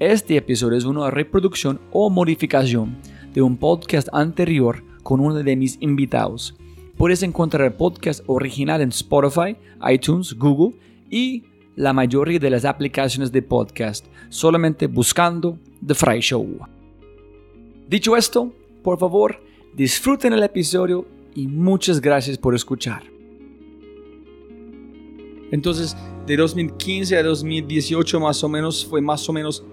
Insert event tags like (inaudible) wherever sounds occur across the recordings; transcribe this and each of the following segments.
este episodio es una reproducción o modificación de un podcast anterior con uno de mis invitados. Puedes encontrar el podcast original en Spotify, iTunes, Google y la mayoría de las aplicaciones de podcast, solamente buscando The Fry Show. Dicho esto, por favor, disfruten el episodio y muchas gracias por escuchar. Entonces, de 2015 a 2018 más o menos fue más o menos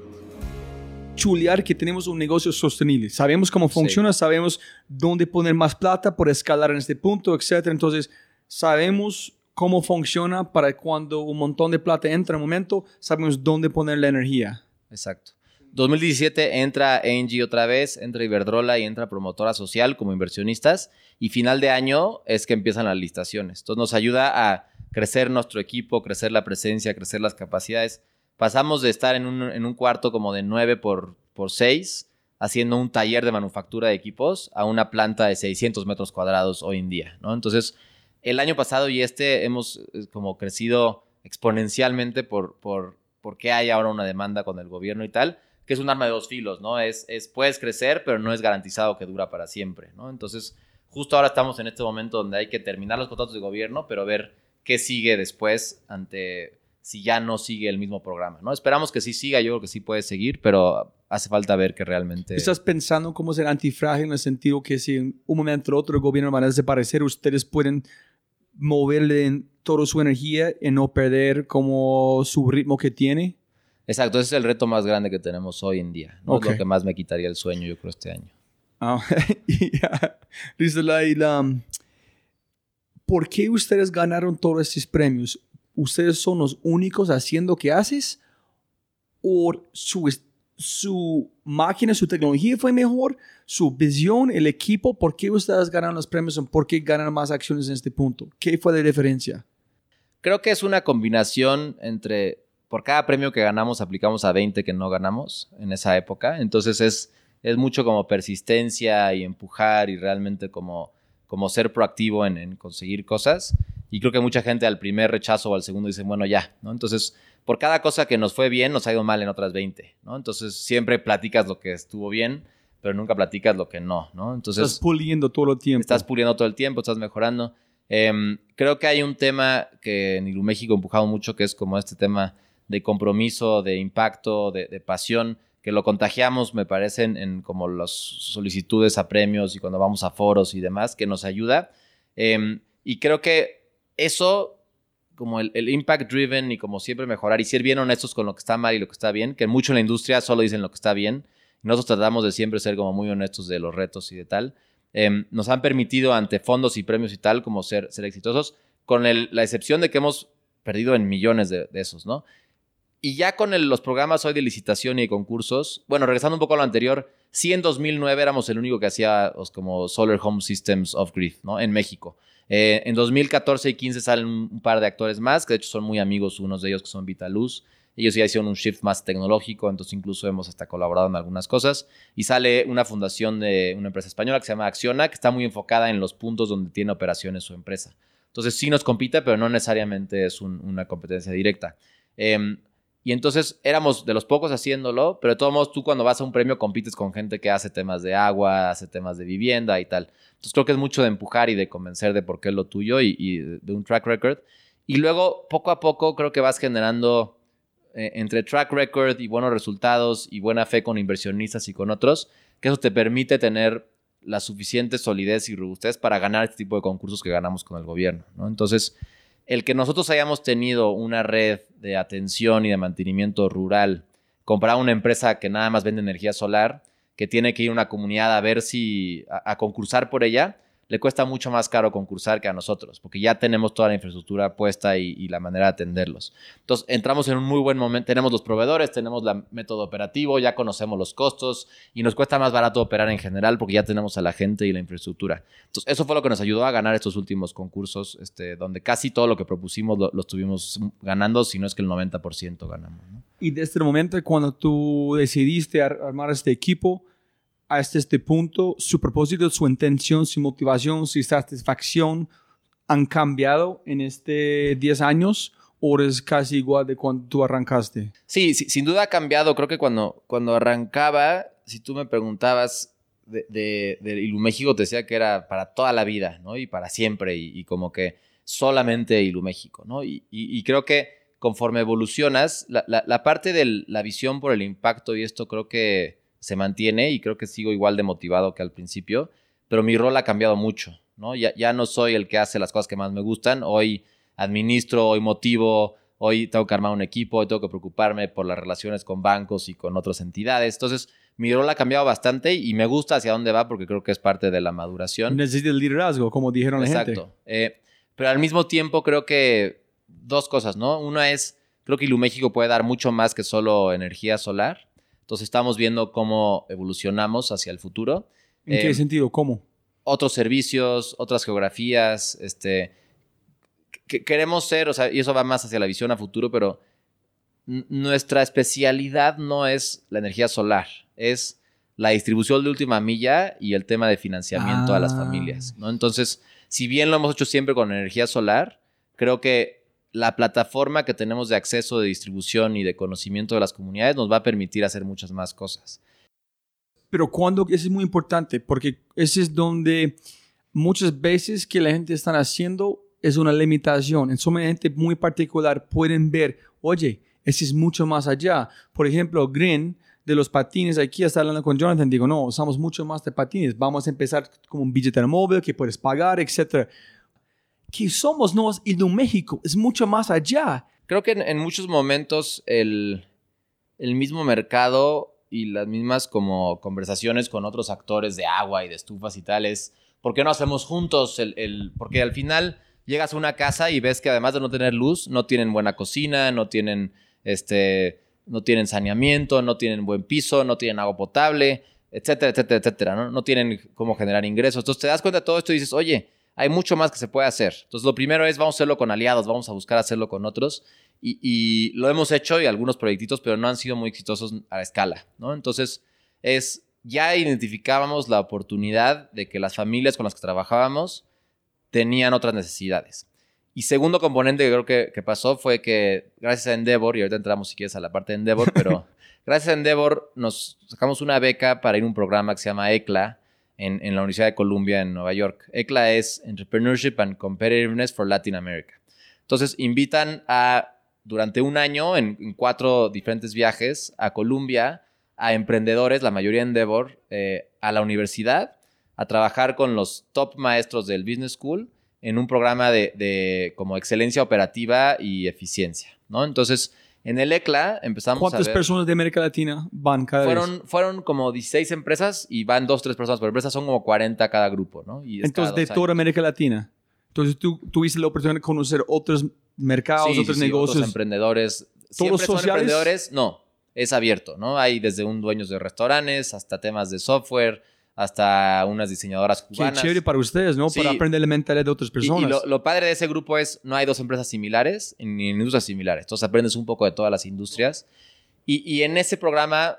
chulear que tenemos un negocio sostenible. Sabemos cómo funciona, sabemos dónde poner más plata por escalar en este punto, etc. Entonces, sabemos cómo funciona para cuando un montón de plata entra en un momento, sabemos dónde poner la energía. Exacto. 2017 entra Engie otra vez, entra Iberdrola y entra Promotora Social como inversionistas. Y final de año es que empiezan las listaciones. Entonces nos ayuda a crecer nuestro equipo, crecer la presencia, crecer las capacidades pasamos de estar en un, cuarto como de 9 por, por 6, haciendo un taller de manufactura de equipos, a una planta de 600 metros cuadrados hoy en día, ¿no? Entonces, el año pasado y este hemos eh, como crecido exponencialmente por, por, porque hay ahora una demanda con el gobierno y tal, que es un arma de dos filos, ¿no? Es, es, puedes crecer, pero no es garantizado que dura para siempre, ¿no? Entonces, justo ahora estamos en este momento donde hay que terminar los contratos de gobierno, pero ver qué sigue después ante si ya no sigue el mismo programa, ¿no? Esperamos que sí siga, yo creo que sí puede seguir, pero hace falta ver que realmente... ¿Estás pensando cómo ser antifrágil en el sentido que si en un momento u otro el gobierno va a desaparecer, ustedes pueden moverle toda su energía y no perder como su ritmo que tiene? Exacto, ese es el reto más grande que tenemos hoy en día, ¿no? lo que más me quitaría el sueño, yo creo, este año. Ah, (laughs) ¿Por qué ustedes ganaron todos estos premios? Ustedes son los únicos haciendo que haces o su, su máquina, su tecnología fue mejor, su visión, el equipo, ¿por qué ustedes ganan los premios? ¿Por qué ganan más acciones en este punto? ¿Qué fue la diferencia? Creo que es una combinación entre, por cada premio que ganamos aplicamos a 20 que no ganamos en esa época, entonces es, es mucho como persistencia y empujar y realmente como, como ser proactivo en conseguir cosas. Y creo que mucha gente al primer rechazo o al segundo dice, bueno, ya, ¿no? Entonces, por cada cosa que nos fue bien, nos ha ido mal en otras 20, ¿no? Entonces, siempre platicas lo que estuvo bien, pero nunca platicas lo que no, ¿no? Entonces... Estás puliendo todo el tiempo. Estás puliendo todo el tiempo, estás mejorando. Em, creo que hay un tema que en Ilu México ha empujado mucho, que es como este tema de compromiso, de impacto, de, pasión, que lo contagiamos, me parece, en, como las solicitudes a premios y cuando vamos a foros y demás, que nos ayuda. Em, y creo que eso, como el, impact driven y como siempre mejorar y ser bien honestos con lo que está mal y lo que está bien, que mucho en la industria solo dicen lo que está bien. nosotros tratamos de siempre ser como muy honestos de los retos y de tal. Em, nos han permitido ante fondos y premios y tal como ser, ser exitosos, con la excepción de que hemos perdido en millones de, esos, ¿no? Y ya con los programas hoy de licitación y de concursos, bueno, regresando un poco a lo anterior, sí en 2009 éramos el único que hacía como Solar Home Systems Off-Grid, ¿no? En México. Eh, en 2014 y 15 salen un par de actores más, que de hecho son muy amigos, unos de ellos que son Vitaluz. Ellos ya hicieron un shift más tecnológico, entonces incluso hemos hasta colaborado en algunas cosas. Y sale una fundación de una empresa española que se llama Acciona, que está muy enfocada en los puntos donde tiene operaciones su empresa. Entonces sí nos compite, pero no necesariamente es una competencia directa. Em, y entonces éramos de los pocos haciéndolo, pero de todos modos tú cuando vas a un premio compites con gente que hace temas de agua, hace temas de vivienda y tal. Entonces creo que es mucho de empujar y de convencer de por qué es lo tuyo y, de un track record. Y luego poco a poco creo que vas generando eh, entre track record y buenos resultados y buena fe con inversionistas y con otros, que eso te permite tener la suficiente solidez y robustez para ganar este tipo de concursos que ganamos con el gobierno. ¿no? Entonces el que nosotros hayamos tenido una red de atención y de mantenimiento rural, comprar una empresa que nada más vende energía solar, que tiene que ir a una comunidad a ver si, a, concursar por ella, le cuesta mucho más caro concursar que a nosotros, porque ya tenemos toda la infraestructura puesta y, la manera de atenderlos. Entonces, entramos en un muy buen momento, tenemos los proveedores, tenemos el método operativo, ya conocemos los costos y nos cuesta más barato operar en general porque ya tenemos a la gente y la infraestructura. Entonces, eso fue lo que nos ayudó a ganar estos últimos concursos, este, donde casi todo lo que propusimos lo, estuvimos ganando, si no es que el 90% ganamos. Y desde el momento cuando tú decidiste armar este equipo, hasta este punto, su propósito, su intención, su motivación, su satisfacción han cambiado en este 10 años o es casi igual de cuando tú arrancaste? Sí, sin duda ha cambiado. Creo que cuando, cuando arrancaba, si tú me preguntabas de, de, Iluméxico, te decía que era para toda la vida, ¿no? Y para siempre, y, como que solamente Iluméxico, ¿no? Y, y, creo que conforme evolucionas, la, la parte de la visión por el impacto y esto creo que se mantiene y creo que sigo igual de motivado que al principio, pero mi rol ha cambiado mucho, ¿no? Ya, ya no soy el que hace las cosas que más me gustan, hoy administro, hoy motivo, hoy tengo que armar un equipo, hoy tengo que preocuparme por las relaciones con bancos y con otras entidades, entonces mi rol ha cambiado bastante y me gusta hacia dónde va porque creo que es parte de la maduración. Necesita el liderazgo, como dijeron Exacto. la gente. Exacto. Eh, pero al mismo tiempo creo que dos cosas, ¿no? Una es, creo que México puede dar mucho más que solo energía solar. Entonces estamos viendo cómo evolucionamos hacia el futuro. ¿En qué eh, sentido? ¿Cómo? Otros servicios, otras geografías, este, que queremos ser, o sea, y eso va más hacia la visión a futuro, pero nuestra especialidad no es la energía solar, es la distribución de última milla y el tema de financiamiento a las ah. familias, ¿no? Entonces, si bien lo hemos hecho siempre con energía solar, creo que la plataforma que tenemos de acceso, de distribución y de conocimiento de las comunidades nos va a permitir hacer muchas más cosas. Pero cuando, eso es muy importante, porque ese es donde muchas veces que la gente está haciendo es una limitación. En su gente muy particular pueden ver, oye, ese es mucho más allá. Por ejemplo, Green de los patines, aquí está hablando con Jonathan, digo, no, usamos mucho más de patines. Vamos a empezar como un billete móvil que puedes pagar, etcétera que somos y de México es mucho más allá. Creo que en, muchos momentos el, el, mismo mercado y las mismas como conversaciones con otros actores de agua y de estufas y tales, ¿por qué no hacemos juntos? El, el, porque al final llegas a una casa y ves que además de no tener luz, no tienen buena cocina, no tienen, este, no tienen saneamiento, no tienen buen piso, no tienen agua potable, etcétera, etcétera, etcétera, ¿no? No tienen cómo generar ingresos. Entonces te das cuenta de todo esto y dices, oye, hay mucho más que se puede hacer. Entonces, lo primero es, vamos a hacerlo con aliados, vamos a buscar hacerlo con otros. Y, lo hemos hecho y algunos proyectitos, pero no han sido muy exitosos a escala, ¿no? Entonces, es, ya identificábamos la oportunidad de que las familias con las que trabajábamos tenían otras necesidades. Y segundo componente que creo que, que, pasó fue que gracias a Endeavor, y ahorita entramos si quieres a la parte de Endeavor, pero (laughs) gracias a Endeavor nos sacamos una beca para ir a un programa que se llama ECLA, en, la Universidad de Columbia en Nueva York. ECLA es Entrepreneurship and Competitiveness for Latin America. Entonces invitan a, durante un año, en, cuatro diferentes viajes a Columbia, a emprendedores, la mayoría en Endeavor, eh, a la universidad, a trabajar con los top maestros del Business School en un programa de, de como excelencia operativa y eficiencia, ¿no? Entonces, en el ECLA empezamos a ver... ¿Cuántas personas de América Latina van cada fueron, vez? Fueron como 16 empresas y van dos, tres personas por empresa. Son como 40 cada grupo, ¿no? Entonces, de toda América Latina. Entonces, tú tuviste la oportunidad de conocer otros mercados, otros negocios. Otros emprendedores. ¿Todos sociales? emprendedores? No, es abierto, ¿no? Hay desde un dueño de restaurantes hasta temas de software, hasta unas diseñadoras cubanas. Qué chévere para ustedes, ¿no? Para aprender la mentalidad de otras personas. Y, lo, padre de ese grupo es, no hay dos empresas similares ni industrias similares. Entonces aprendes un poco de todas las industrias. Y, en ese programa,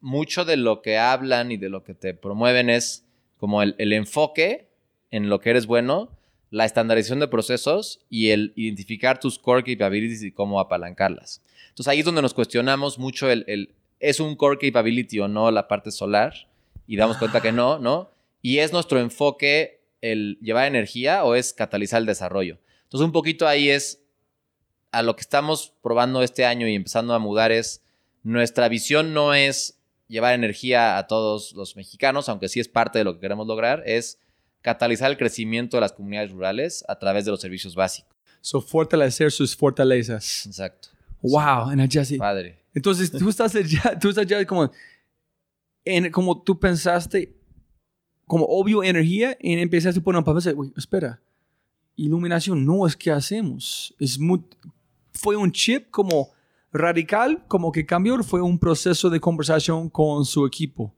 mucho de lo que hablan y de lo que te promueven es como el, el enfoque en lo que eres bueno, la estandarización de procesos y el identificar tus core capabilities y cómo apalancarlas. Entonces ahí es donde nos cuestionamos mucho el, el ¿es un core capability o no la parte solar? Y damos cuenta que no, ¿no? Y es nuestro enfoque el llevar energía o es catalizar el desarrollo. Entonces un poquito ahí es a lo que estamos probando este año y empezando a mudar es nuestra visión no es llevar energía a todos los mexicanos, aunque sí es parte de lo que queremos lograr, es catalizar el crecimiento de las comunidades rurales a través de los servicios básicos. So, fortalecer sus fortalezas. Exacto. Wow, en sí. Padre. Entonces, tú estás tú estás como en, como tú pensaste, como obvio energía y empezaste a poner un papel, espera, iluminación no es que hacemos, es fue un chip como radical, como que cambió, fue un proceso de conversación con su equipo.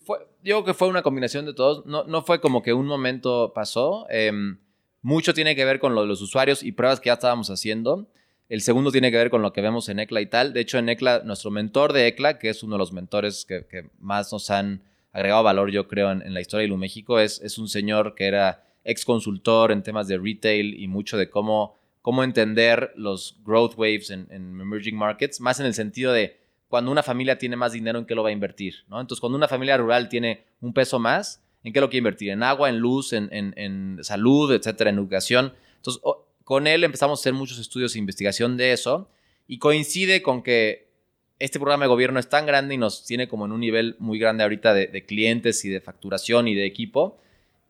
Fue, que fue una combinación de todos, no, no fue como que un momento pasó, em, mucho tiene que ver con lo de los usuarios y pruebas que ya estábamos haciendo. El segundo tiene que ver con lo que vemos en ECLA y tal. De hecho, en ECLA, nuestro mentor de ECLA, que es uno de los mentores que, más nos han agregado valor, yo creo, en, la historia de Ilu México, es, un señor que era ex consultor en temas de retail y mucho de cómo, cómo entender los growth waves en, emerging markets, más en el sentido de cuando una familia tiene más dinero, ¿en qué lo va a invertir? ¿no? Entonces, cuando una familia rural tiene un peso más, ¿en qué lo quiere invertir? En agua, en luz, en, en salud, etcétera, en educación. Entonces, con él empezamos a hacer muchos estudios e investigación de eso y coincide con que este programa de gobierno es tan grande y nos tiene como en un nivel muy grande ahorita de, clientes y de facturación y de equipo.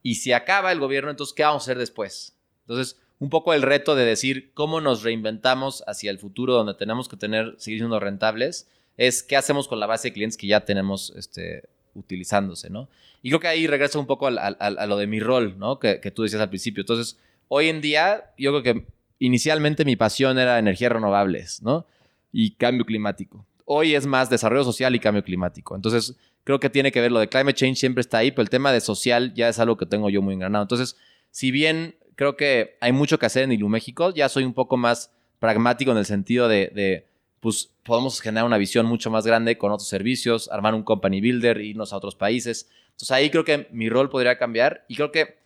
Y si acaba el gobierno, entonces, ¿qué vamos a hacer después? Entonces, un poco el reto de decir cómo nos reinventamos hacia el futuro donde tenemos que tener, seguir siendo rentables, es qué hacemos con la base de clientes que ya tenemos este, utilizándose, ¿no? Y creo que ahí regresa un poco a, lo de mi rol, ¿no? Que, que tú decías al principio. Entonces, hoy en día, yo creo que inicialmente mi pasión era energías renovables, ¿no? Y cambio climático hoy es más desarrollo social y cambio climático. Entonces, creo que tiene que ver lo de climate change siempre está ahí, pero el tema de social ya es algo que tengo yo muy engranado. Entonces, si bien creo que hay mucho que hacer en Ilu México, ya soy un poco más pragmático en el sentido de, pues podemos generar una visión mucho más grande con otros servicios, armar un company builder, irnos a otros países. Entonces ahí creo que mi rol podría cambiar y creo que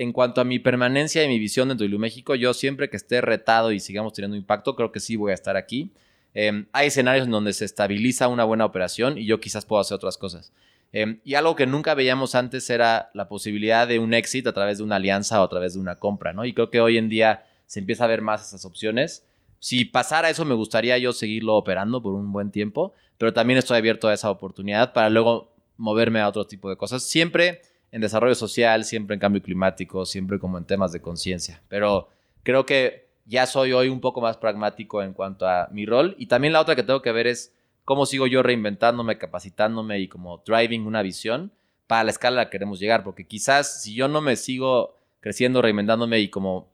en cuanto a mi permanencia y mi visión dentro de México, yo siempre que esté retado y sigamos teniendo impacto, creo que sí voy a estar aquí. Em, hay escenarios en donde se estabiliza una buena operación y yo quizás puedo hacer otras cosas. Em, y algo que nunca veíamos antes era la posibilidad de un éxito a través de una alianza o a través de una compra, ¿no? Y creo que hoy en día se empieza a ver más esas opciones. Si pasara eso, me gustaría yo seguirlo operando por un buen tiempo, pero también estoy abierto a esa oportunidad para luego moverme a otro tipo de cosas. Siempre en desarrollo social, siempre en cambio climático, siempre como en temas de conciencia. Pero creo que ya soy hoy un poco más pragmático en cuanto a mi rol. Y también la otra que tengo que ver es cómo sigo yo reinventándome, capacitándome y como driving una visión para la escala a la que queremos llegar. Porque quizás si yo no me sigo creciendo, reinventándome y como,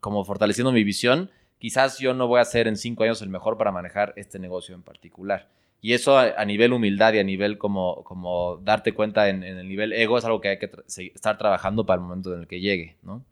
como fortaleciendo mi visión, quizás yo no voy a ser en cinco años el mejor para manejar este negocio en particular. Y eso a, nivel humildad y a nivel como, como darte cuenta en, el nivel ego es algo que hay que estar trabajando para el momento en el que llegue, ¿no?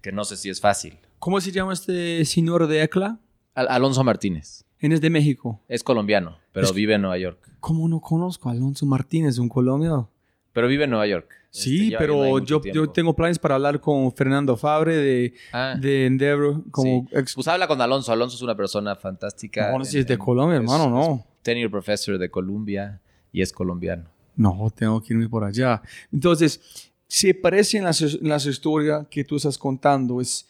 Que no sé si es fácil. ¿Cómo se llama este señor de ECLA? Alonso Martínez. ¿En es de México? Es colombiano, pero vive en Nueva York. ¿Cómo no conozco a Alonso Martínez, un colombiano? Pero vive en Nueva York. Sí, este, pero yo, yo, tengo planes para hablar con Fernando Fabre de, ah. de Endeavor. Como Pues habla con Alonso. Alonso es una persona fantástica. No, no si es de Colombia, hermano, no. Tenure professor de Columbia y es colombiano. No, tengo que irme por allá. Entonces, se parece en las, las historias que tú estás contando. Es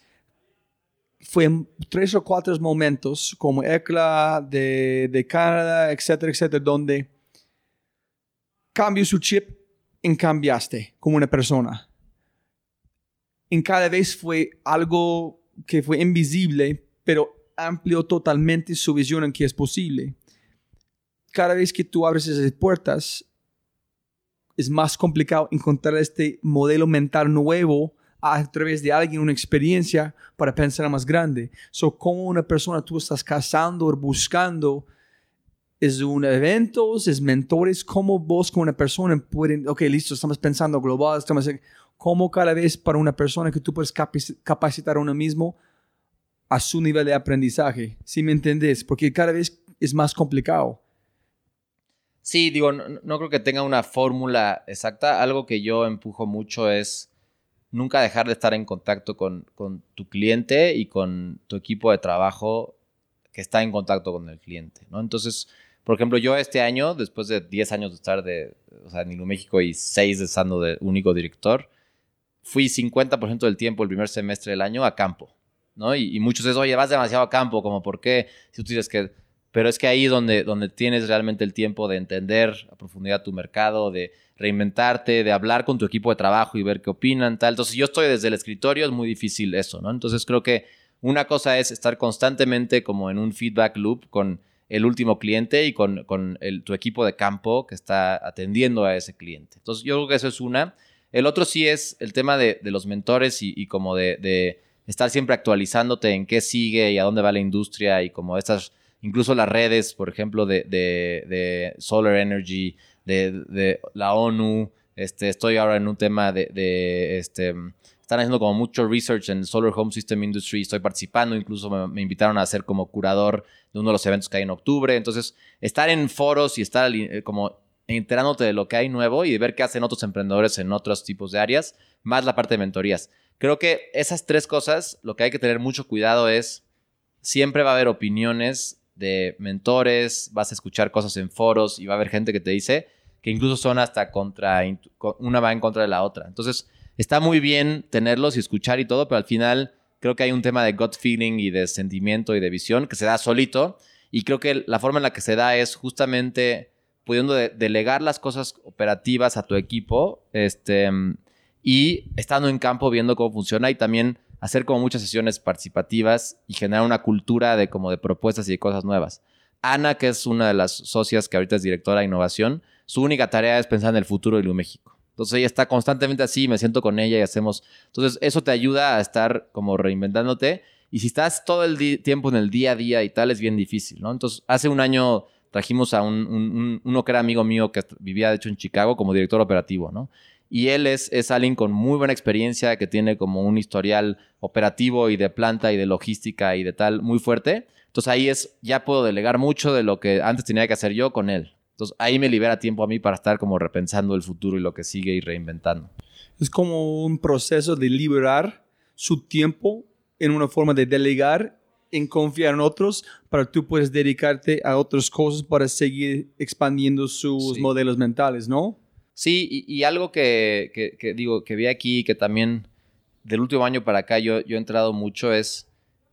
fue en tres o cuatro momentos, como ECLA de, de Canadá, etcétera, etcétera, donde cambió su chip y cambiaste como una persona. En cada vez fue algo que fue invisible, pero amplió totalmente su visión en que es posible. Cada vez que tú abres esas puertas, es más complicado encontrar este modelo mental nuevo a través de alguien una experiencia para pensar más grande. So, como una persona tú estás cazando o buscando, es un evento, es mentores, como vos como una persona pueden, ok, listo, estamos pensando global, estamos, como cada vez para una persona que tú puedes capacitar a uno mismo a su nivel de aprendizaje, si me entendés, porque cada vez es más complicado. Sí, digo, no creo que tenga una fórmula exacta. Algo que yo empujo mucho es nunca dejar de estar en contacto con, tu cliente y con tu equipo de trabajo que está en contacto con el cliente, ¿no? Entonces, por ejemplo, yo este año, después de 10 años de estar de, o sea, en Ilu México y 6 de estando de único director, fui 50% del tiempo el primer semestre del año a campo, ¿no? Y, muchos dicen, oye, vas demasiado a campo, como, ¿por qué? Si tú dices que... Pero es que ahí donde, donde tienes realmente el tiempo de entender a profundidad tu mercado, de reinventarte, de hablar con tu equipo de trabajo y ver qué opinan, tal. Entonces, yo estoy desde el escritorio, es muy difícil eso, ¿no? Entonces, creo que una cosa es estar constantemente como en un feedback loop con el último cliente y con, tu equipo de campo que está atendiendo a ese cliente. Entonces, yo creo que eso es una. El otro sí es el tema de, los mentores y, como de, estar siempre actualizándote en qué sigue y a dónde va la industria y como estas, incluso las redes, por ejemplo, de, Solar Energy, de, la ONU. Este, estoy ahora en un tema de, este, están haciendo como mucho research en Solar Home System Industry. Estoy participando, incluso me, invitaron a ser como curador de uno de los eventos que hay en octubre. Entonces, estar en foros y estar eh, como enterándote de lo que hay nuevo y de ver qué hacen otros emprendedores en otros tipos de áreas, más la parte de mentorías. Creo que esas tres cosas, lo que hay que tener mucho cuidado es, siempre va a haber opiniones de mentores, vas a escuchar cosas en foros y va a haber gente que te dice que incluso son hasta contra, una va en contra de la otra. Entonces, está muy bien tenerlos y escuchar y todo, pero al final creo que hay un tema de gut feeling y de sentimiento y de visión que se da solito. Y creo que la forma en la que se da es justamente pudiendo delegar las cosas operativas a tu equipo este, y estando en campo viendo cómo funciona y también hacer como muchas sesiones participativas y generar una cultura de como de propuestas y de cosas nuevas. Ana, que es una de las socias que ahorita es directora de innovación, su única tarea es pensar en el futuro de México. Entonces ella está constantemente así, me siento con ella y hacemos. Entonces eso te ayuda a estar como reinventándote. Y si estás todo el tiempo en el día a día y tal, es bien difícil, ¿no? Entonces hace un año trajimos a un, uno que era amigo mío que vivía de hecho en Chicago como director operativo, ¿no? Y él es, es alguien con muy buena experiencia, que tiene como un historial operativo y de planta y de logística y de tal muy fuerte. Entonces ahí es, ya puedo delegar mucho de lo que antes tenía que hacer yo con él. Entonces ahí me libera tiempo a mí para estar como repensando el futuro y lo que sigue y reinventando. Es como un proceso de liberar su tiempo en una forma de delegar, en confiar en otros, para tú puedes dedicarte a otras cosas para seguir expandiendo sus modelos mentales, ¿no? Sí, y, algo que, digo, que vi aquí, que también del último año para acá yo, he entrado mucho es,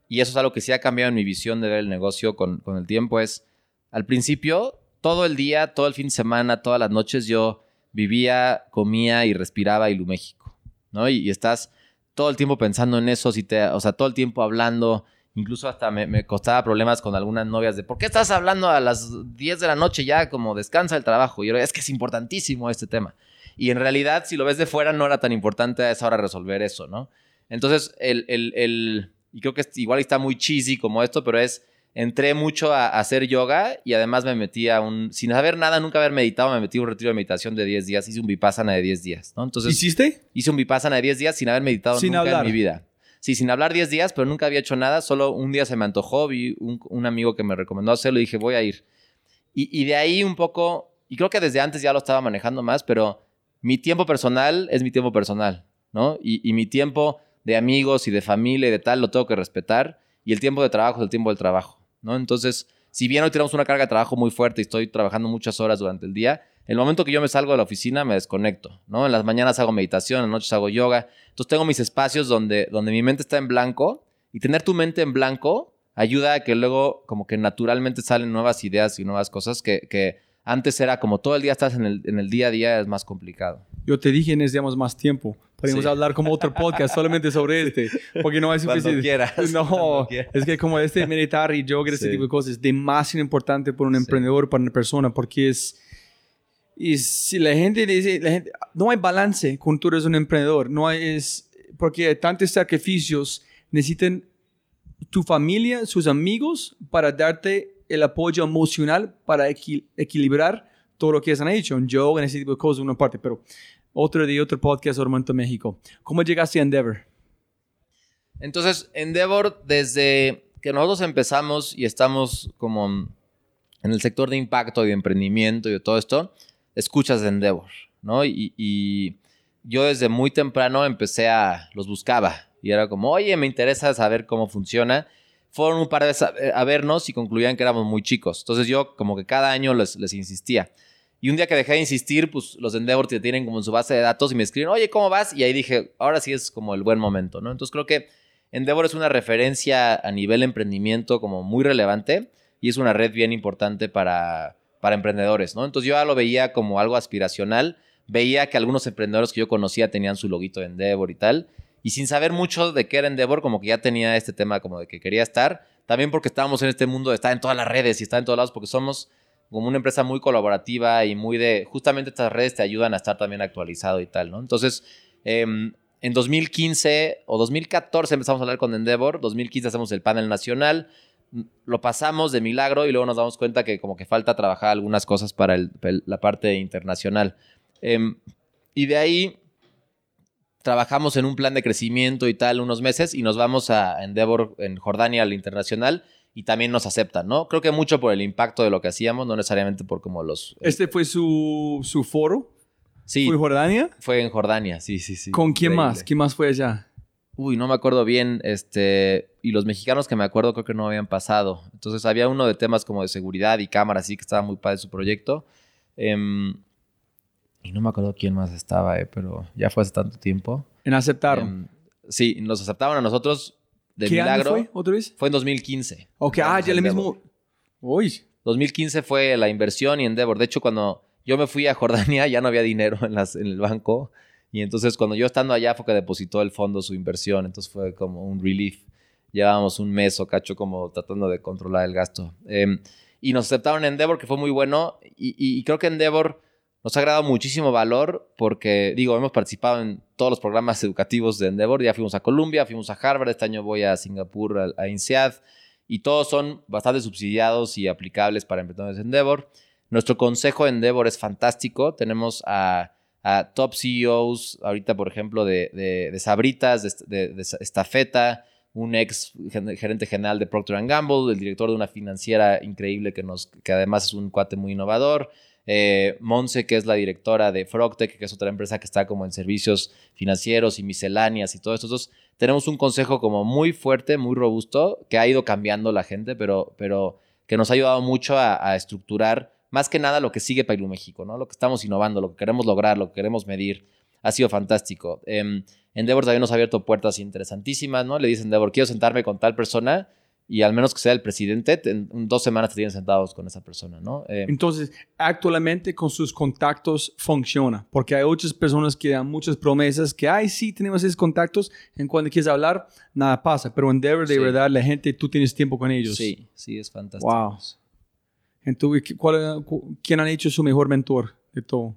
y eso es algo que sí ha cambiado en mi visión de ver el negocio con, con el tiempo, es, al principio todo el día, todo el fin de semana, todas las noches yo vivía, comía y respiraba México, ¿no? Y, estás todo el tiempo pensando en eso, si te, o sea, todo el tiempo hablando, incluso hasta me, costaba problemas con algunas novias de, ¿por qué estás hablando a las 10 de la noche ya como descansa el trabajo? Y yo, es que es importantísimo este tema. Y en realidad, si lo ves de fuera, no era tan importante a esa hora resolver eso, ¿no? Entonces, el, el, el y creo que igual está muy cheesy como esto, pero es entré mucho a, hacer yoga y además me metí a un, sin saber nada, nunca haber meditado, me metí a un retiro de meditación de 10 días, hice un vipassana de 10 días, ¿no? Entonces, ¿Hiciste? Hice un vipassana de 10 días sin haber meditado nunca en mi vida. Sí, sin hablar 10 días, pero nunca había hecho nada, solo un día se me antojó, vi un, amigo que me recomendó hacerlo y dije, voy a ir. Y, de ahí un poco, y creo que desde antes ya lo estaba manejando más, pero mi tiempo personal es mi tiempo personal, ¿no? Y, y mi tiempo de amigos y de familia y de tal lo tengo que respetar, y el tiempo de trabajo es el tiempo del trabajo. ¿no? Entonces, si bien hoy tenemos una carga de trabajo muy fuerte y estoy trabajando muchas horas durante el día, el momento que yo me salgo de la oficina me desconecto, ¿no? En las mañanas hago meditación, en las noches hago yoga. Entonces tengo mis espacios donde, donde mi mente está en blanco y tener tu mente en blanco ayuda a que luego como que naturalmente salen nuevas ideas y nuevas cosas que, que antes era como todo el día estás en el, en el día a día, es más complicado. Yo te dije necesitamos más tiempo. Podemos hablar como otro podcast solamente sobre este, porque no es suficiente. (laughs) No, es que como este meditar y yoga, este tipo de cosas, es demasiado importante para un emprendedor, para una persona, porque es... Y si la gente dice, la gente, no hay balance cuando tú eres un emprendedor, no hay, es, porque tantos sacrificios necesitan tu familia, sus amigos, para darte el apoyo emocional para equilibrar todo lo que han hecho, un yoga, en ese tipo de cosas, una parte, pero otro de otro podcast Ormanto México. ¿Cómo llegaste a Endeavor? Entonces, Endeavor, desde que nosotros empezamos y estamos como en el sector de impacto y de emprendimiento y de todo esto, escuchas de Endeavor, ¿no? Y, y, yo desde muy temprano empecé a, los buscaba y era como, oye, me interesa saber cómo funciona fueron un par de eh, a vernos y concluían que éramos muy chicos. Entonces yo como que cada año les, les insistía. Y un día que dejé de insistir, pues los de Endeavor te tienen como en su base de datos y me escriben, oye, ¿cómo vas? Y ahí dije, ahora sí es como el buen momento, ¿no? Entonces creo que Endeavor es una referencia a nivel emprendimiento como muy relevante y es una red bien importante para, para emprendedores, ¿no? Entonces yo ya lo veía como algo aspiracional, veía que algunos emprendedores que yo conocía tenían su loguito de Endeavor y tal, y sin saber mucho de qué era Endeavor, como que ya tenía este tema como de que quería estar, también porque estábamos en este mundo de estar en todas las redes y estar en todos lados, porque somos como una empresa muy colaborativa y muy de, justamente estas redes te ayudan a estar también actualizado y tal, ¿no? Entonces, em, en 2015 o 2014 empezamos a hablar con Endeavor, 2015 hacemos el panel nacional, lo pasamos de milagro y luego nos damos cuenta que como que falta trabajar algunas cosas para la parte internacional. Em, y de ahí trabajamos en un plan de crecimiento y tal unos meses y nos vamos a Endeavor en Jordania al internacional y también nos aceptan, ¿no? Creo que mucho por el impacto de lo que hacíamos, no necesariamente por como los... ¿Este fue su, su foro? Sí. ¿Fue en Jordania? Fue en Jordania, sí, sí, sí. ¿Con quién más? ¿Quién más fue allá? Uy, no me acuerdo bien, este, y los mexicanos que me acuerdo creo que no habían pasado. Entonces había uno de temas como de seguridad y cámara, así que estaba muy padre su proyecto. Em, y no me acuerdo quién más estaba, eh, pero ya fue hace tanto tiempo. ¿En aceptaron? Em, sí, nos aceptaron a nosotros de ¿Qué milagro. año fue otra vez? Fue en 2015. Ok, ah, ya el mismo... Uy. 2015 fue la inversión y Endeavor. De hecho, cuando yo me fui a Jordania (laughs) ya no había dinero en, las, en el banco. Y entonces cuando yo estando allá fue que depositó el fondo su inversión. Entonces fue como un relief. Llevábamos un mes o cacho como tratando de controlar el gasto. Em, y nos aceptaron en Endeavor, que fue muy bueno. Y, creo que Endeavor nos ha agradado muchísimo valor porque, digo, hemos participado en todos los programas (laughs) educativos de Endeavor. Ya fuimos a Columbia, fuimos a Harvard, este año voy a Singapur, a, INSEAD, y todos son bastante subsidiados y aplicables para emprendedores de Endeavor. Nuestro consejo de Endeavor es fantástico. Tenemos a, top CEOs, ahorita, por ejemplo, de, de, Sabritas, de, Estafeta, un ex gerente general de Procter Gamble, el director de una financiera increíble que, nos, que además es un cuate muy innovador eh, Monse, que es la directora de Frogtech, que es otra empresa que está como en servicios financieros y misceláneas y todo esto. Tenemos un consejo como muy fuerte, muy robusto, que ha ido cambiando la gente, pero, pero que nos ha ayudado mucho a, estructurar más que nada lo que sigue para México, ¿no? Lo que estamos innovando, lo que queremos lograr, lo que queremos medir. Ha sido fantástico. Eh, Endeavor también nos ha abierto puertas interesantísimas, ¿no? Le dicen, Endeavor, quiero sentarme con tal persona y al menos que sea el presidente, en dos semanas te tienen sentados con esa persona, ¿no? Eh, Entonces, actualmente con sus contactos funciona, porque hay otras personas que dan muchas promesas que, ay, sí, tenemos esos contactos, en cuando quieres hablar, nada pasa, pero en Endeavor, de verdad, la gente, tú tienes tiempo con ellos. Sí, sí, es fantástico. Wow. Entonces, ¿cuál, ¿quién han hecho su mejor mentor de todo?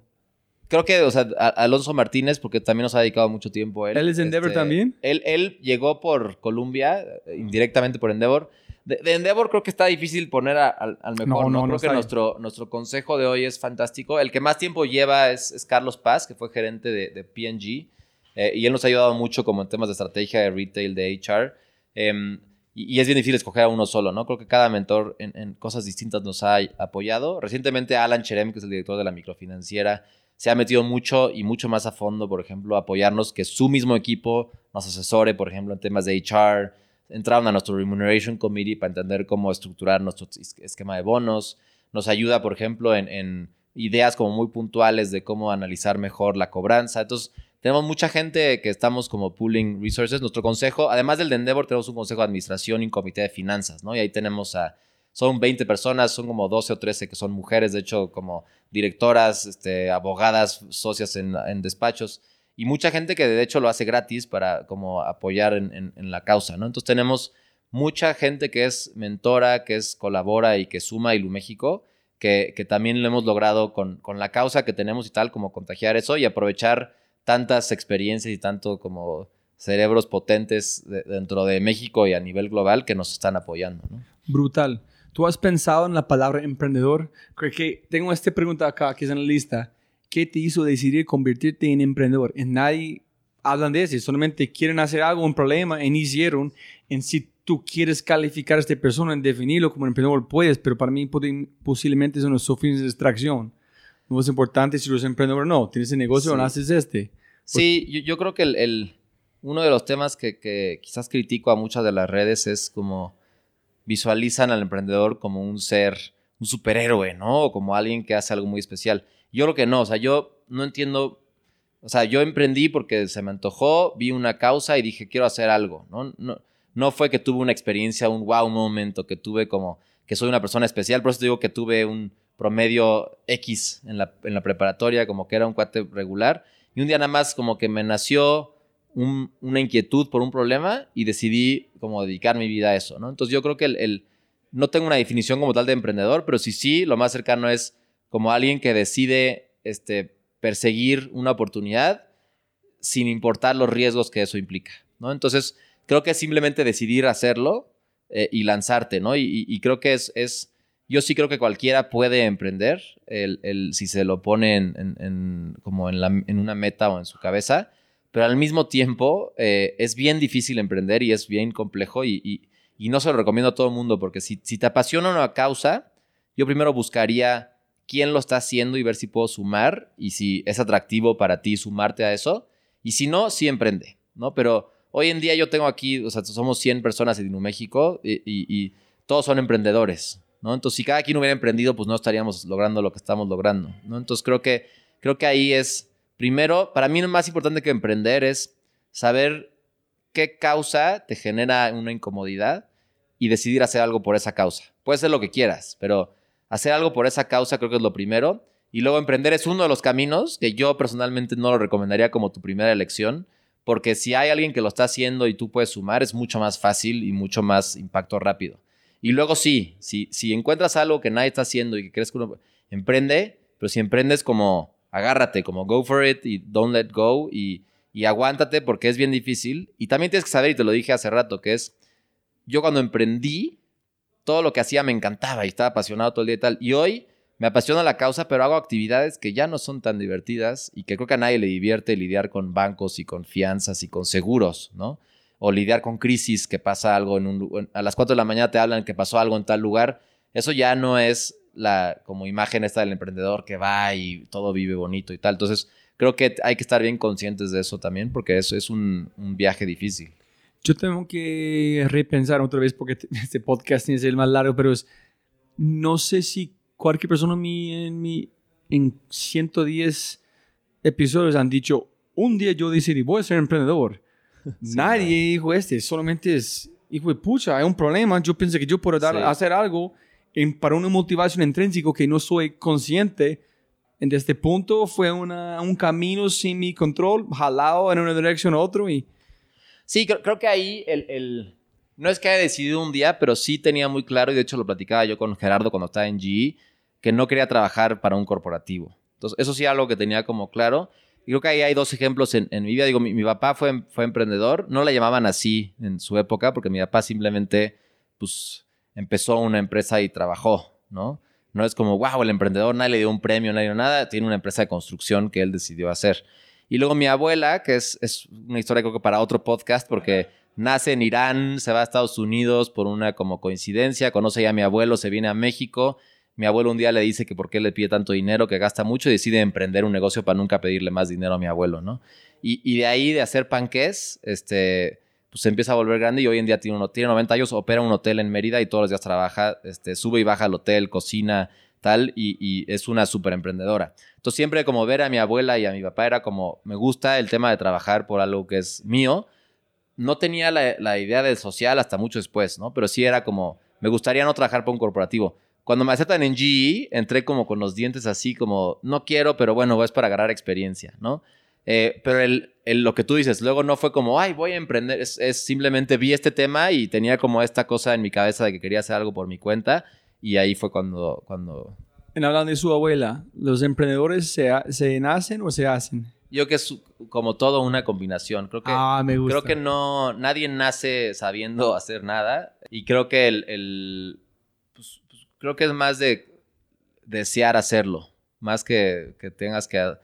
creo que, o sea, Alonso Martínez, porque también nos ha dedicado mucho tiempo a él. ¿Él es de Endeavor este, también? Él, él llegó por Columbia, eh, indirectamente por Endeavor. De, Endeavor creo que está difícil poner al, mejor, ¿no? creo que nuestro, nuestro consejo de hoy es fantástico. El que más tiempo lleva es, Carlos Paz, que fue gerente de, de P&G. Eh, y él nos ha ayudado mucho como en temas de estrategia de retail, de HR. Em, y, es bien difícil escoger a uno solo, ¿no? Creo que cada mentor en, en, cosas distintas nos ha apoyado. Recientemente Alan Cherem, que es el director de la microfinanciera, se ha metido mucho y mucho más a fondo, por ejemplo, apoyarnos, que su mismo equipo nos asesore, por ejemplo, en temas de HR. Entraron a nuestro Remuneration Committee para entender cómo estructurar nuestro esquema de bonos. Nos ayuda, por ejemplo, en, ideas como muy puntuales de cómo analizar mejor la cobranza. Entonces, tenemos mucha gente que estamos como pooling resources. Nuestro consejo, además del de Endeavor, tenemos un consejo de administración y un comité de finanzas, ¿no? Y ahí tenemos a son 20 personas, son como 12 o 13 que son mujeres, de hecho, como directoras, este, abogadas, socias en, despachos, y mucha gente que de hecho lo hace gratis para como apoyar en, la causa, ¿no? Entonces tenemos mucha gente que es mentora, que es colabora y que suma a Ilu México, que, que, también lo hemos logrado con, con, la causa que tenemos y tal, como contagiar eso y aprovechar tantas experiencias y tanto como cerebros potentes dentro de México y a nivel global que nos están apoyando. Brutal. ¿Tú has pensado en la palabra emprendedor? Creo que tengo esta pregunta acá que es en la lista. ¿Qué te hizo decidir convertirte en emprendedor? En nadie hablan de eso, solamente quieren hacer algo, un problema, y hicieron. En si tú quieres calificar a esta persona, en definirlo como emprendedor, puedes, pero para mí posiblemente son los fines de extracción. No es importante si eres emprendedor o no. Tienes el negocio o no haces este. Sí, yo, creo que el, uno de los temas que, que quizás critico a muchas de las redes es como visualizan al emprendedor como un ser, un superhéroe, ¿no? O como alguien que hace algo muy especial. Yo creo que no, o sea, yo no entiendo, o sea, yo emprendí porque se me antojó, vi una causa y dije, quiero hacer algo, ¿no? No, no fue que tuve una experiencia, un wow momento, que tuve como, que soy una persona especial, por eso digo que tuve un promedio X en la, en la preparatoria, como que era un cuate regular, y un día nada más como que me nació una inquietud por un problema y decidí como dedicar mi vida a eso, ¿no? Entonces yo creo que el, no tengo una definición como tal de emprendedor, pero sí sí, lo más cercano es como alguien que decide este, perseguir una oportunidad sin importar los riesgos que eso implica, ¿no? Entonces creo que es simplemente decidir hacerlo eh, y lanzarte, ¿no? Y, creo que es, es, yo sí creo que cualquiera puede emprender el, si se lo pone en, como en, la, en una meta o en su cabeza pero al mismo tiempo eh, es bien difícil emprender y es bien complejo y, no se lo recomiendo a todo el mundo porque si, te apasiona una causa, yo primero buscaría quién lo está haciendo y ver si puedo sumar y si es atractivo para ti sumarte a eso. Y si no, sí emprende, ¿no? Pero hoy en día yo tengo aquí, o sea, somos 100 personas en México y, y, todos son emprendedores, Entonces, si cada quien hubiera emprendido, pues no estaríamos logrando lo que estamos logrando, ¿no? Entonces, creo que, creo que ahí es Primero, para mí lo más importante que emprender es saber qué causa te genera una incomodidad y decidir hacer algo por esa causa. Puede ser lo que quieras, pero hacer algo por esa causa creo que es lo primero. Y luego emprender es uno de los caminos que yo personalmente no lo recomendaría como tu primera elección, porque si hay alguien que lo está haciendo y tú puedes sumar, es mucho más fácil y mucho más impacto rápido. Y luego sí, si, si encuentras algo que nadie está haciendo y que crees que uno emprende, pero si emprendes como agárrate, como go for it y don't let go y, aguántate porque es bien difícil. Y también tienes que saber, y te lo dije hace rato, que es, yo cuando emprendí, todo lo que hacía me encantaba y estaba apasionado todo el día y tal. Y hoy me apasiona la causa, pero hago actividades que ya no son tan divertidas y que creo que a nadie le divierte lidiar con bancos y con fianzas y con seguros, ¿no? O lidiar con crisis, que pasa algo en un... A las 4 de la mañana te hablan que pasó algo en tal lugar. Eso ya no es la como imagen esta del emprendedor que va y todo vive bonito y tal. Entonces, creo que hay que estar bien conscientes de eso también, porque eso es un, viaje difícil. Yo tengo que repensar otra vez, porque (laughs) este podcast tiene que ser más largo, pero es, no sé si cualquier persona en mi, en, mi, en 110 episodios han dicho, un día yo decidí, voy a ser emprendedor. (laughs) Nadie dijo este, solamente es, hijo de pucha, hay un problema, yo pensé que yo puedo dar, hacer algo para una motivación intrínseca que no soy consciente, en este punto fue una, un camino sin mi control, jalado en una dirección u otra. Y... Sí, creo, que ahí el, el, no es que haya decidido un día, pero sí tenía muy claro, y de hecho lo platicaba yo con Gerardo cuando estaba en GE, que no quería trabajar para un corporativo. Entonces, eso sí algo que tenía como claro. Creo que ahí hay dos ejemplos en, en mi vida. Digo, mi, papá fue, fue emprendedor. No le llamaban así en su época, porque mi papá simplemente, pues, empezó una empresa y trabajó, ¿no? No es como, wow, el emprendedor, nadie le dio un premio, nadie dio nada, tiene una empresa de construcción que él decidió hacer. Y luego mi abuela, que es, es una historia creo que para otro podcast, porque nace en Irán, se va a Estados Unidos por una como coincidencia, conoce a mi abuelo, se viene a México. Mi abuelo un día le dice que por qué le pide tanto dinero, que gasta mucho, y decide emprender un negocio para nunca pedirle más dinero a mi abuelo, ¿no? Y, de ahí de hacer panqués, este, pues se empieza a volver grande y hoy en día tiene, uno, tiene 90 años, opera un hotel en Mérida y todos los días trabaja, este, sube y baja al hotel, cocina, tal, y, es una súper emprendedora. Entonces siempre como ver a mi abuela y a mi papá era como, me gusta el tema de trabajar por algo que es mío. No tenía la, idea del social hasta mucho después, ¿no? Pero sí era como, me gustaría no trabajar por un corporativo. Cuando me aceptan en GE, entré como con los dientes así, como, no quiero, pero bueno, es para agarrar experiencia, ¿no? Eh, pero el, lo que tú dices, luego no fue como, ay, voy a emprender, es, simplemente vi este tema y tenía como esta cosa en mi cabeza de que quería hacer algo por mi cuenta y ahí fue cuando... cuando... En hablando de su abuela, ¿los emprendedores se, se nacen o se hacen? Yo que es como todo una combinación. Creo que, ah, me gusta. Creo que no, nadie nace sabiendo hacer nada y creo que el, el creo que es más de desear hacerlo, más que, que tengas que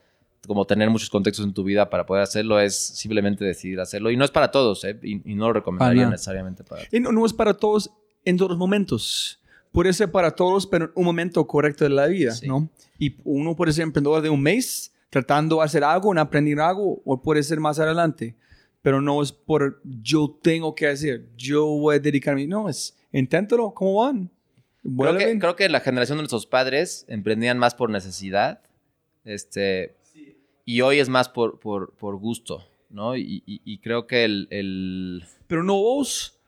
como tener muchos contextos en tu vida para poder hacerlo, es simplemente decidir hacerlo. Y no es para todos, ¿eh? y, no lo recomendaría necesariamente para y no, es para todos en todos los momentos. Puede ser para todos, pero en un momento correcto de la vida, ¿no? Y uno puede ser emprendedor de un mes, tratando de hacer algo, en aprender algo, o puede ser más adelante. Pero no es por yo tengo que hacer, yo voy a dedicarme. No, es inténtalo, ¿cómo van? Creo que, creo que la generación de nuestros padres emprendían más por necesidad. Este, y hoy es más por, por, por gusto, ¿no? Y, y, creo que el, el, Pero no vos,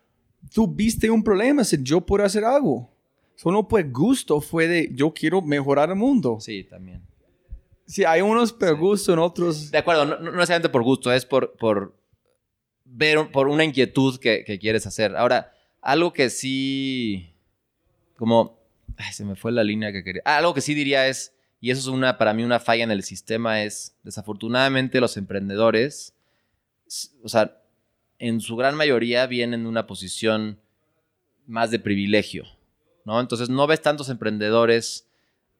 tú viste un problema, si yo puedo hacer algo. Solo por gusto fue de yo quiero mejorar el mundo. Sí, también. Sí, hay unos por gusto, en otros... De acuerdo, no, no, necesariamente por gusto, es por, por ver por una inquietud que, que quieres hacer. Ahora, algo que sí, como, se me fue la línea que quería. Ah, algo que sí diría es, y eso es una, para mí una falla en el sistema, es, desafortunadamente los emprendedores, o sea, en su gran mayoría vienen de una posición más de privilegio, ¿no? Entonces no ves tantos emprendedores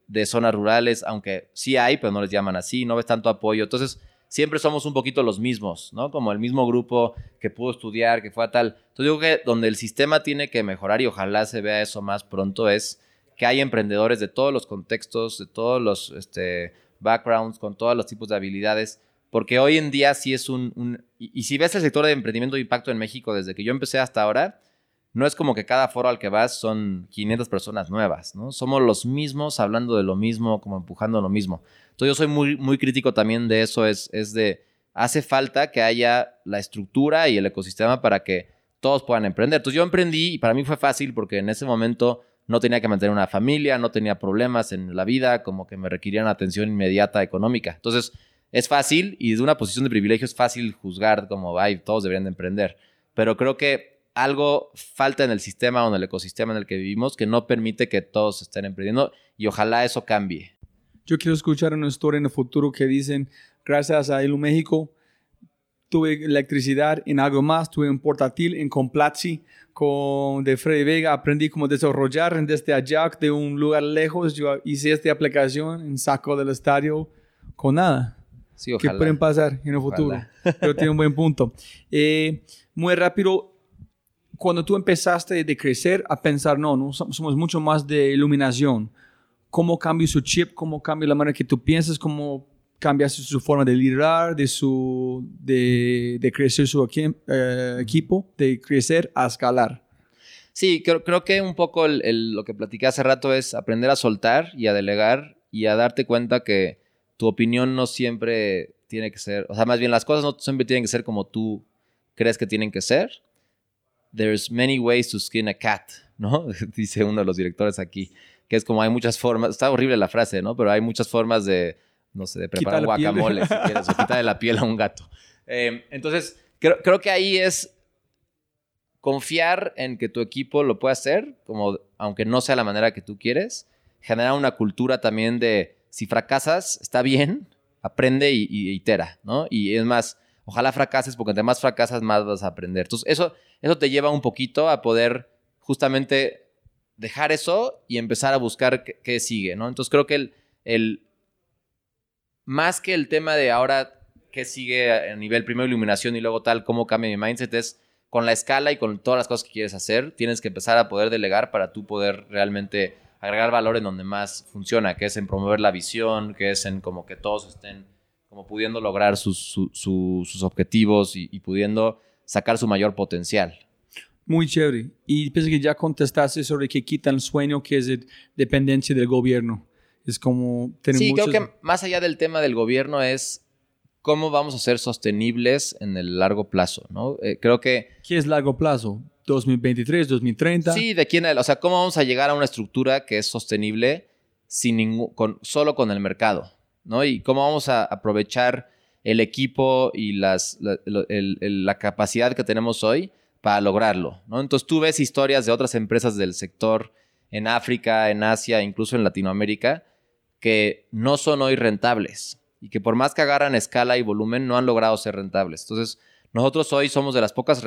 de zonas rurales, aunque sí hay, pero no les llaman así, no ves tanto apoyo. Entonces, siempre somos un poquito los mismos, ¿no? Como el mismo grupo que pudo estudiar, que fue a tal. Entonces, digo que donde el sistema tiene que mejorar y ojalá se vea eso más pronto es que hay emprendedores de todos los contextos, de todos los este, backgrounds, con todos los tipos de habilidades, porque hoy en día sí es un... y, y, si ves el sector de emprendimiento de impacto en México desde que yo empecé hasta ahora, no es como que cada foro al que vas son 500 personas nuevas, ¿no? Somos los mismos hablando de lo mismo, como empujando lo mismo. Entonces yo soy muy, muy crítico también de eso, es, es de, hace falta que haya la estructura y el ecosistema para que todos puedan emprender. Entonces yo emprendí y para mí fue fácil porque en ese momento no tenía que mantener una familia, no tenía problemas en la vida, como que me requerían atención inmediata económica. Entonces es fácil y desde una posición de privilegio es fácil juzgar como, ay, todos deberían de emprender. Pero creo que algo falta en el sistema o en el ecosistema en el que vivimos que no permite que todos estén emprendiendo y ojalá eso cambie. Yo quiero escuchar una historia en el futuro que dicen, gracias a Ilu México, tuve electricidad en algo más, tuve un portátil en Complatzi con de Freddy Vega, aprendí cómo desarrollar desde allá, de un lugar lejos, yo hice esta aplicación en saco del estadio con nada. Sí, ¿Qué pueden pasar en el futuro? (laughs) Pero tiene un buen punto. Eh, muy rápido, cuando tú empezaste de crecer a pensar, no, no somos mucho más de iluminación, ¿cómo cambia su chip? ¿Cómo cambia la manera que tú piensas? ¿Cómo cambias su forma de liderar, de, su, de, de crecer su eh, equipo, de crecer a escalar? Sí, creo, creo que un poco el, el, lo que platiqué hace rato es aprender a soltar y a delegar y a darte cuenta que tu opinión no siempre tiene que ser, o sea, más bien las cosas no siempre tienen que ser como tú crees que tienen que ser there's many ways to skin a cat, ¿no? (laughs) Dice uno de los directores aquí, que es como hay muchas formas, está horrible la frase, ¿no? Pero hay muchas formas de, no sé, de preparar guacamole, si quieres, o quitarle la piel a un gato. Eh, entonces, creo, creo que ahí es confiar en que tu equipo lo pueda hacer, como aunque no sea la manera que tú quieres, generar una cultura también de si fracasas, está bien, aprende y, y itera, ¿no? Y es más, ojalá fracases porque entre más fracasas más vas a aprender. Entonces, eso, eso te lleva un poquito a poder justamente dejar eso y empezar a buscar qué, sigue, ¿no? Entonces, creo que el, el, más que el tema de ahora qué sigue a nivel primero iluminación y luego tal, cómo cambia mi mindset, es con la escala y con todas las cosas que quieres hacer, tienes que empezar a poder delegar para tú poder realmente agregar valor en donde más funciona, que es en promover la visión, que es en como que todos estén como pudiendo lograr sus, su, su, sus objetivos y, y, pudiendo sacar su mayor potencial. Muy chévere. Y pienso que ya contestaste sobre que quita el sueño que es de dependencia del gobierno. Es como tener Sí, muchos... creo que más allá del tema del gobierno es cómo vamos a ser sostenibles en el largo plazo, ¿no? Eh, creo que... ¿Qué es largo plazo? ¿2023, 2030? Sí, de quién, o sea, cómo vamos a llegar a una estructura que es sostenible sin ningún, con, solo con el mercado, ¿no? Y cómo vamos a aprovechar el equipo y las, la, capacidad que tenemos hoy para lograrlo, ¿no? Entonces tú ves historias de otras empresas del sector en África, en Asia, incluso en Latinoamérica, que no son hoy rentables y que por más que agarran escala y volumen no han logrado ser rentables. Entonces, nosotros hoy somos de las pocas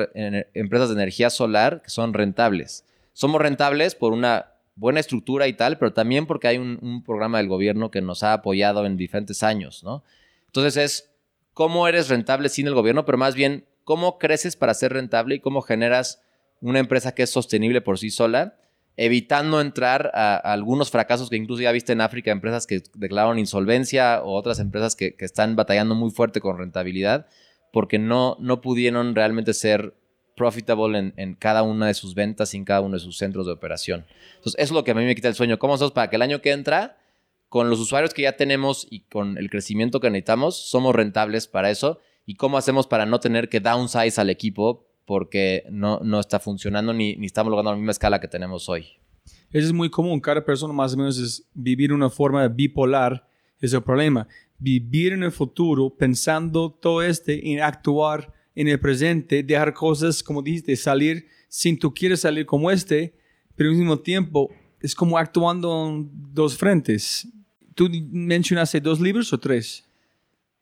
empresas de energía solar que son rentables. Somos rentables por una buena estructura y tal, pero también porque hay un, un, programa del gobierno que nos ha apoyado en diferentes años, ¿no? Entonces es cómo eres rentable sin el gobierno, pero más bien cómo creces para ser rentable y cómo generas una empresa que es sostenible por sí sola, evitando entrar a, a algunos fracasos que incluso ya viste en África, empresas que declararon insolvencia o otras empresas que, que están batallando muy fuerte con rentabilidad porque no, no pudieron realmente ser profitable en, en, cada una de sus ventas y en cada uno de sus centros de operación. Entonces, eso es lo que a mí me quita el sueño. ¿Cómo hacemos para que el año que entra, con los usuarios que ya tenemos y con el crecimiento que necesitamos, somos rentables para eso? ¿Y cómo hacemos para no tener que downsize al equipo porque no, no está funcionando ni, ni estamos logrando la misma escala que tenemos hoy? Eso es muy común. Cada persona más o menos es vivir una forma bipolar. Es el problema. Vivir en el futuro pensando todo este y actuar en el presente, dejar cosas, como dijiste, salir sin tú quieres salir como este, pero al mismo tiempo es como actuando en dos frentes. ¿Tú mencionaste dos libros o tres?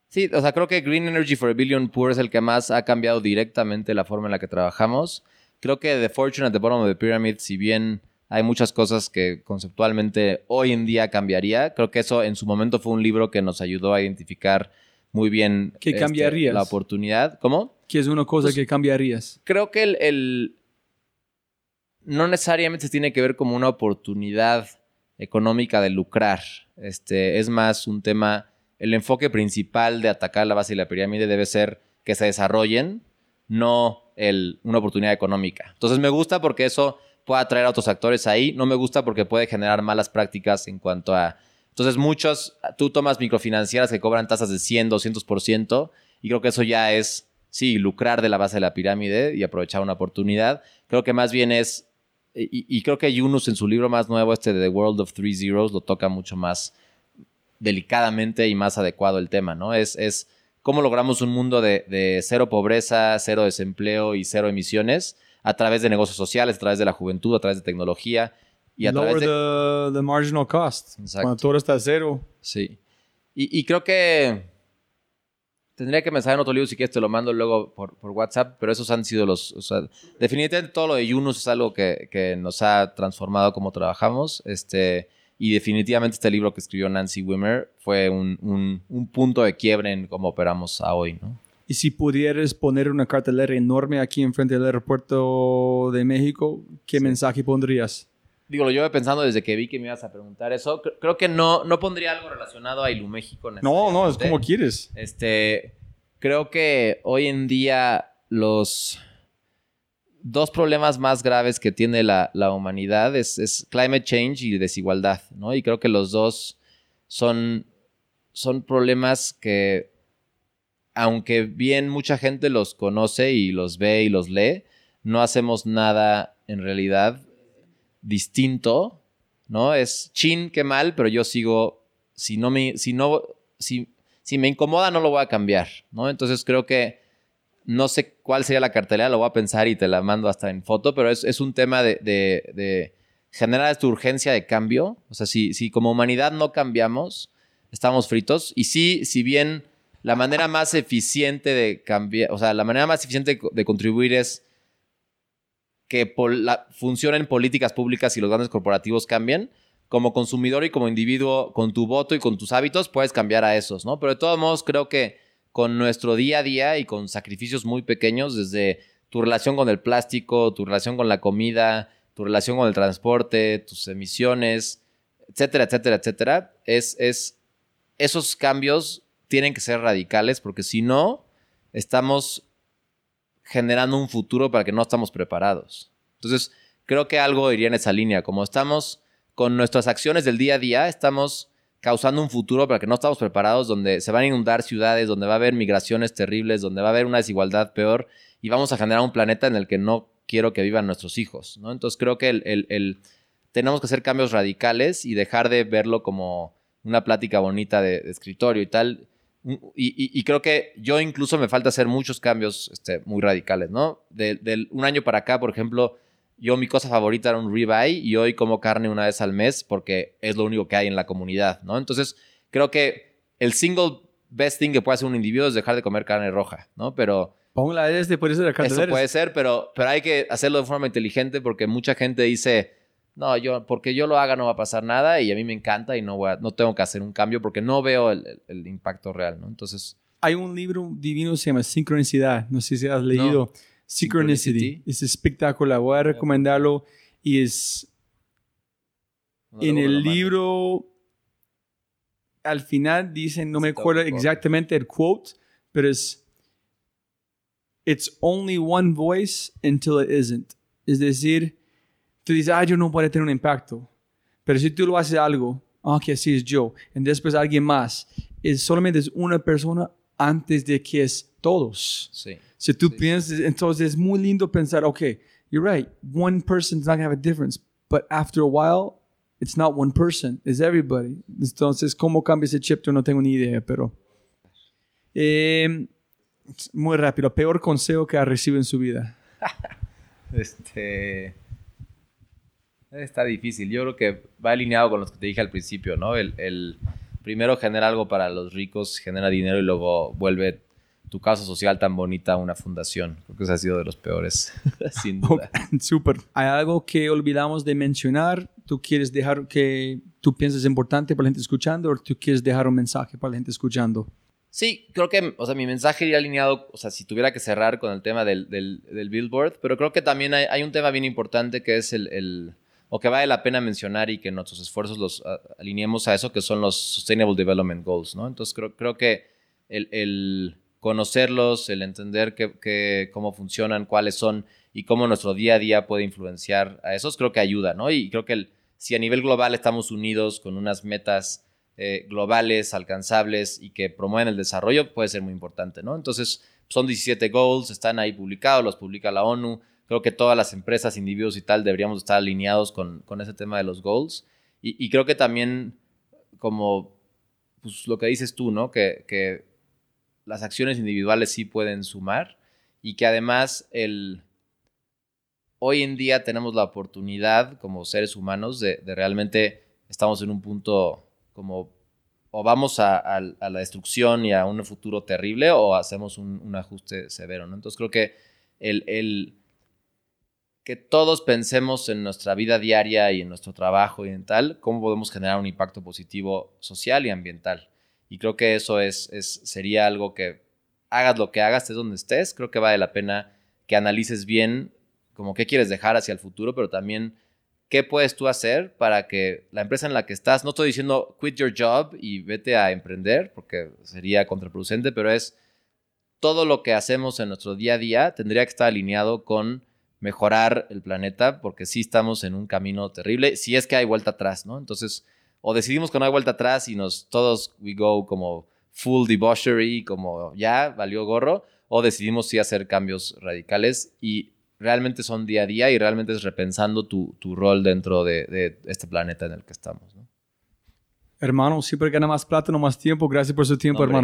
Sí, o sea, creo que Green Energy for a Billion Poor es el que más ha cambiado directamente la forma en la que trabajamos. Creo que The Fortune at the Bottom of the Pyramid, si bien hay muchas cosas que conceptualmente hoy en día cambiaría, creo que eso en su momento fue un libro que nos ayudó a identificar muy bien ¿Qué este, cambiarías? la oportunidad. ¿Cómo? ¿Qué es una cosa Pues- que cambiarías? Creo que el, el- no necesariamente se tiene que ver como una oportunidad económica de lucrar. Este, es más un tema, el enfoque principal de atacar la base y la pirámide debe ser que se desarrollen, no el, una oportunidad económica. Entonces me gusta porque eso puede atraer a otros actores ahí, no me gusta porque puede generar malas prácticas en cuanto a... Entonces muchos, tú tomas microfinancieras que cobran tasas de 100, 200% y creo que eso ya es, sí, lucrar de la base de la pirámide y aprovechar una oportunidad. Creo que más bien es y, creo que Yunus en su libro más nuevo, este de The World of Three Zeros, lo toca mucho más delicadamente y más adecuado el tema, ¿no? Es, es cómo logramos un mundo de cero pobreza, cero desempleo y cero emisiones a través de negocios sociales, a través de la juventud, a través de tecnología y a Lower través de... the, the marginal cost. Exacto. Cuando todo está a cero. Sí. Y, y creo que tendría que pensar en otro libro si quieres te lo mando luego por, por WhatsApp, pero esos han sido los... O sea, definitivamente todo lo de Yunus es algo que, que nos ha transformado como trabajamos. Este, y definitivamente este libro que escribió Nancy Wimmer fue un, un, un punto de quiebre en cómo operamos a hoy, ¿no? Y si pudieras poner una cartelera enorme aquí enfrente del aeropuerto de México, ¿qué mensaje pondrías? Digo, lo llevo pensando desde que vi que me ibas a preguntar eso. Cre- Creo que no, no pondría algo relacionado a Iluméxico. No, no, es como quieres. Este, creo que hoy en día los dos problemas más graves que tiene la, la humanidad es, es climate change y desigualdad, ¿no? Y creo que los dos son, son problemas que, aunque bien mucha gente los conoce y los ve y los lee, no hacemos nada en realidad distinto, ¿no? Es chin, qué mal, pero yo sigo, si no me, si no, si, si me incomoda no lo voy a cambiar, ¿no? Entonces creo que no sé cuál sería la cartelera, lo voy a pensar y te la mando hasta en foto, pero es, es un tema de, de- de generar esta urgencia de cambio. O sea, si, si como humanidad no cambiamos, estamos fritos. Y sí, si bien la manera más eficiente de cambiar, o sea, la manera más eficiente de contribuir es que la- funcionen políticas públicas y los grandes corporativos cambien, como consumidor y como individuo, con tu voto y con tus hábitos, puedes cambiar a esos, ¿no? Pero de todos modos, creo que con nuestro día a día y con sacrificios muy pequeños, desde tu relación con el plástico, tu relación con la comida, tu relación con el transporte, tus emisiones, etcétera, etcétera, etcétera, es, es esos cambios tienen que ser radicales porque si no, estamos generando un futuro para que no estamos preparados. Entonces, creo que algo iría en esa línea. Como estamos con nuestras acciones del día a día, estamos causando un futuro para que no estamos preparados, donde se van a inundar ciudades, donde va a haber migraciones terribles, donde va a haber una desigualdad peor y vamos a generar un planeta en el que no quiero que vivan nuestros hijos. ¿no? Entonces, creo que el, tenemos que hacer cambios radicales y dejar de verlo como una plática bonita de escritorio y tal. Y, y- y creo que yo incluso me falta hacer muchos cambios este, muy radicales, ¿no? De, del un año para acá, por ejemplo, yo mi cosa favorita era un ribeye y hoy como carne una vez al mes porque es lo único que hay en la comunidad, ¿no? Entonces, creo que el single best thing que puede hacer un individuo es dejar de comer carne roja, ¿no? Pero Póngala este, por eso de eso puede ser, pero, pero hay que hacerlo de forma inteligente porque mucha gente dice, no, yo, porque yo lo haga no va a pasar nada y a mí me encanta y no, voy a- no tengo que hacer un cambio porque no veo el, el- el impacto real, ¿no? Entonces, Hay un libro divino que se llama Sincronicidad. No sé si has leído. Synchronicity. Synchronicity. Es espectacular. Voy a recomendarlo. Y es no, en el libro, al final dicen, no me acuerdo exactamente el quote, pero es, it's only one voice until it isn't. Es decir, tú dices, ah, yo no puedo tener un impacto. Pero si tú lo haces algo, ah, que así es yo, y después alguien más, es solamente es una persona antes de que es todos. Sí. Si tú Sí, piensas, entonces es muy lindo pensar, okay, you're right, one person's not gonna have a difference, but after a while, it's not one person, it's everybody. Entonces, ¿cómo cambia ese chip? Yo no tengo ni idea, pero... Eh, Muy rápido, peor consejo que ha recibido en su vida. (laughs) este. Está difícil. Yo creo que va alineado con los que te dije al principio, ¿no? El, el primero genera algo para los ricos, genera dinero y luego vuelve tu casa social tan bonita una fundación. Creo que ese ha sido de los peores, (laughs) sin duda. Súper. ¿Hay algo que olvidamos de mencionar? ¿Tú quieres dejar que tú piensas importante para la gente escuchando o tú quieres dejar un mensaje para la gente escuchando? Sí, creo que, o sea, mi mensaje iría alineado, o sea, si tuviera que cerrar con el tema del, del, Billboard, pero creo que también hay, hay, un tema bien importante que es el, el, o que vale la pena mencionar y que nuestros esfuerzos los alineemos a eso, que son los Sustainable Development Goals, ¿no? Entonces creo, creo que el, el conocerlos, el entender que, cómo funcionan, cuáles son y cómo nuestro día a día puede influenciar a esos, creo que ayuda, ¿no? Y creo que el, si a nivel global estamos unidos con unas metas eh, globales, alcanzables y que promueven el desarrollo, puede ser muy importante, ¿no? Entonces, son 17 goals, están ahí publicados, los publica la ONU. Creo que todas las empresas, individuos y tal deberíamos estar alineados con, ese tema de los goals. Y, creo que también, como pues, lo que dices tú, ¿no? Que, que las acciones individuales sí pueden sumar y que además el, hoy en día tenemos la oportunidad como seres humanos de, de realmente estamos en un punto como o vamos a, la destrucción y a un futuro terrible o hacemos un, ajuste severo, ¿no? Entonces creo que el, que todos pensemos en nuestra vida diaria y en nuestro trabajo y en tal, cómo podemos generar un impacto positivo social y ambiental. Y creo que eso es, es sería algo que hagas lo que hagas, estés donde estés, creo que vale la pena que analices bien como qué quieres dejar hacia el futuro, pero también ¿qué puedes tú hacer para que la empresa en la que estás, no estoy diciendo quit your job y vete a emprender, porque sería contraproducente, pero es todo lo que hacemos en nuestro día a día tendría que estar alineado con mejorar el planeta, porque sí estamos en un camino terrible, si es que hay vuelta atrás, ¿no? Entonces, o decidimos que no hay vuelta atrás y nos todos we go como full debauchery, como ya valió gorro, o decidimos sí hacer cambios radicales y realmente son día a día y realmente es repensando tu, rol dentro de, este planeta en el que estamos. Hermano, siempre gana más plata, no más tiempo. Gracias por su tiempo, hermano.